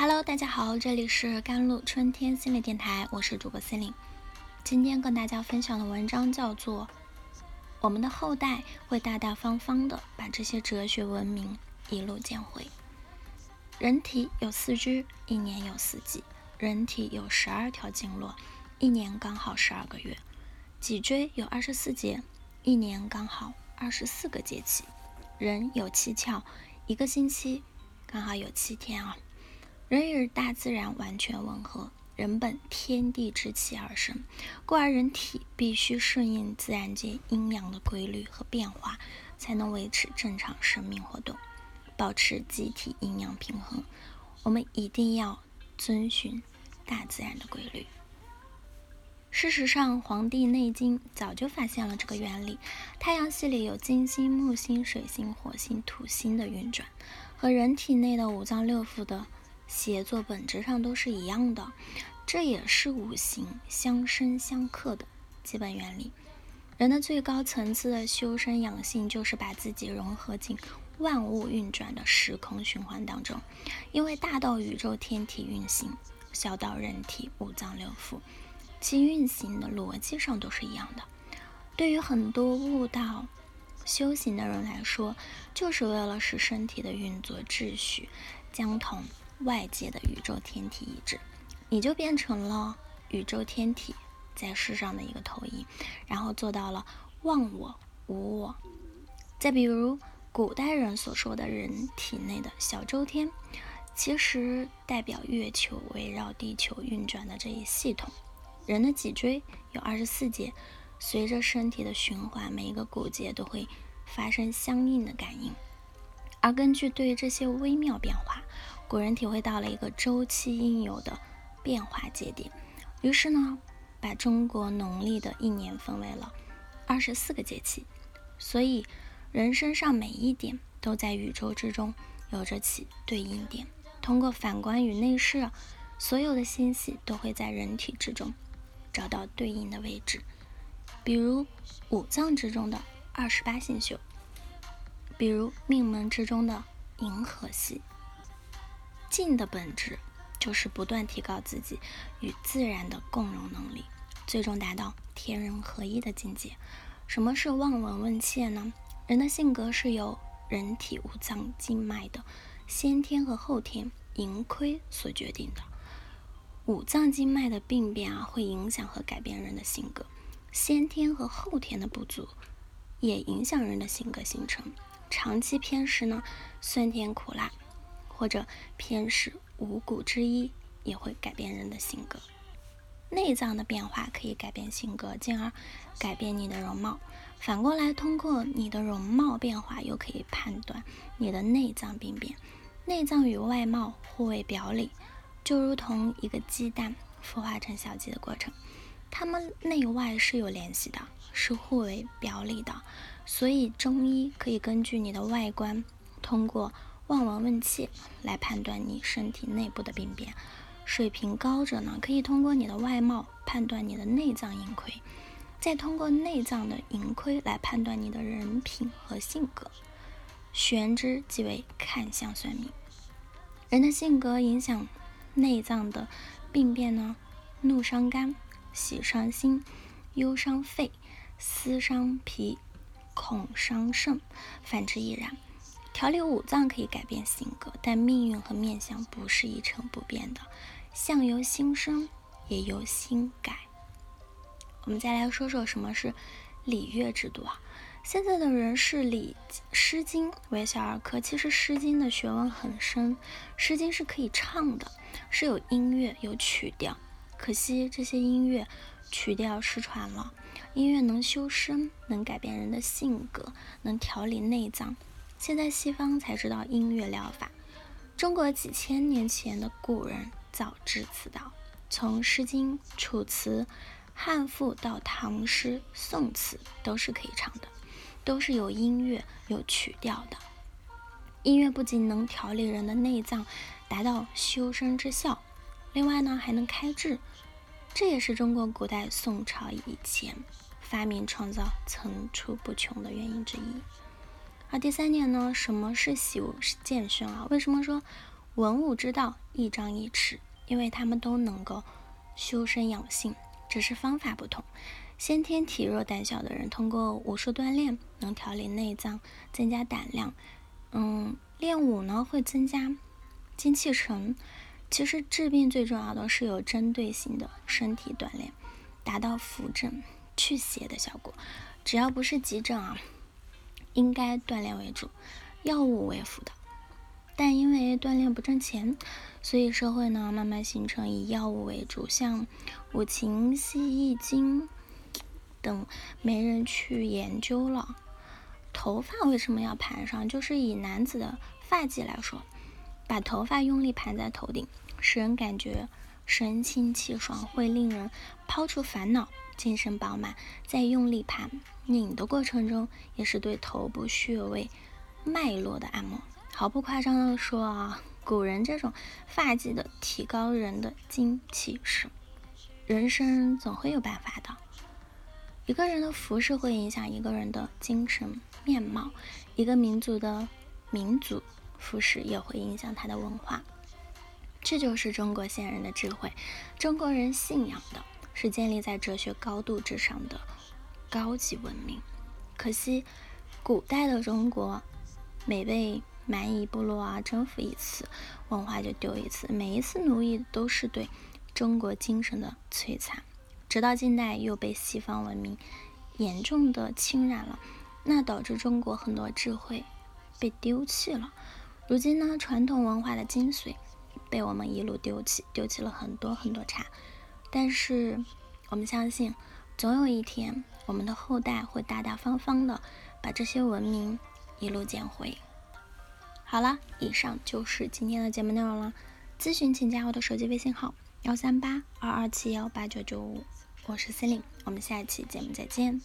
Hello，大家好，这里是甘露春天心理电台，我是主播心灵。今天跟大家分享的文章叫做《我们的后代会大大方方的把这些哲学文明一路捡回》。人体有四肢，一年有四季；人体有十二条经络，一年刚好十二个月；脊椎有二十四节，一年刚好二十四个节气；人有七窍，一个星期刚好有七天啊。人与大自然完全吻合，人本天地之气而生，故而人体必须顺应自然界阴阳的规律和变化，才能维持正常生命活动，保持机体阴阳平衡。我们一定要遵循大自然的规律。事实上，《黄帝内经》早就发现了这个原理。太阳系里有金星、木星、水星、火星、土星的运转，和人体内的五脏六腑的。协作本质上都是一样的，这也是五行相生相克的基本原理。人的最高层次的修身养性，就是把自己融合进万物运转的时空循环当中。因为大到宇宙天体运行，小到人体五脏六腑，其运行的逻辑上都是一样的。对于很多悟道修行的人来说，就是为了使身体的运作秩序将同。外界的宇宙天体一致，你就变成了宇宙天体在世上的一个投影，然后做到了忘我无我。再比如古代人所说的人体内的小周天，其实代表月球围绕地球运转的这一系统。人的脊椎有二十四节，随着身体的循环，每一个骨节都会发生相应的感应，而根据对这些微妙变化。古人体会到了一个周期应有的变化节点，于是呢，把中国农历的一年分为了二十四个节气。所以，人身上每一点都在宇宙之中有着其对应点。通过反观与内视，所有的星系都会在人体之中找到对应的位置。比如五脏之中的二十八星宿，比如命门之中的银河系。静的本质就是不断提高自己与自然的共融能力，最终达到天人合一的境界。什么是望闻问切呢？人的性格是由人体五脏经脉的先天和后天盈亏所决定的。五脏经脉的病变啊，会影响和改变人的性格。先天和后天的不足也影响人的性格形成。长期偏食呢，酸甜苦辣。或者偏食五谷之一，也会改变人的性格。内脏的变化可以改变性格，进而改变你的容貌。反过来，通过你的容貌变化，又可以判断你的内脏病变。内脏与外貌互为表里，就如同一个鸡蛋孵化成小鸡的过程，它们内外是有联系的，是互为表里的。所以，中医可以根据你的外观，通过。望闻问切来判断你身体内部的病变，水平高者呢，可以通过你的外貌判断你的内脏盈亏，再通过内脏的盈亏来判断你的人品和性格。玄之即为看相算命。人的性格影响内脏的病变呢，怒伤肝，喜伤心，忧伤肺，思伤脾，恐伤肾，反之亦然。调理五脏可以改变性格，但命运和面相不是一成不变的，相由心生，也由心改。我们再来说说什么是礼乐制度啊？现在的人视《礼诗经》为小儿科，其实《诗经》的学问很深，《诗经》是可以唱的，是有音乐有曲调。可惜这些音乐曲调失传了。音乐能修身，能改变人的性格，能调理内脏。现在西方才知道音乐疗法，中国几千年前的古人早知此道。从《诗经》《楚辞》《汉赋》到唐诗、宋词，都是可以唱的，都是有音乐、有曲调的。音乐不仅能调理人的内脏，达到修身之效，另外呢还能开智，这也是中国古代宋朝以前发明创造层出不穷的原因之一。而第三点呢，什么是习武是健身啊？为什么说文武之道一张一弛，因为他们都能够修身养性，只是方法不同。先天体弱胆小的人，通过武术锻炼能调理内脏，增加胆量。嗯，练武呢会增加精气神。其实治病最重要的是有针对性的身体锻炼，达到扶正祛邪的效果。只要不是急症啊，应该锻炼为主，药物为辅的。但因为锻炼不挣钱，所以社会呢慢慢形成以药物为主，像五禽戏、易经等没人去研究了。头发为什么要盘上？就是以男子的发髻来说。把头发用力盘在头顶，使人感觉神清气爽，会令人抛除烦恼，精神饱满。在用力盘拧的过程中，也是对头部穴位脉络的按摩。毫不夸张的说啊，古人这种发髻的提高人的精气神。人生总会有办法的。一个人的服饰会影响一个人的精神面貌，一个民族的民族。服饰也会影响他的文化，这就是中国先人的智慧。中国人信仰的是建立在哲学高度之上的高级文明。可惜，古代的中国每被蛮夷部落啊征服一次，文化就丢一次。每一次奴役都是对中国精神的摧残。直到近代又被西方文明严重的侵染了，那导致中国很多智慧被丢弃了。如今呢，传统文化的精髓被我们一路丢弃，丢弃了很多很多茬。但是我们相信，总有一天，我们的后代会大大方方的把这些文明一路捡回。好了，以上就是今天的节目内容了。咨询请加我的手机微信号：幺三八二二七幺八九九五，我是 c e l i n e 我们下一期节目再见。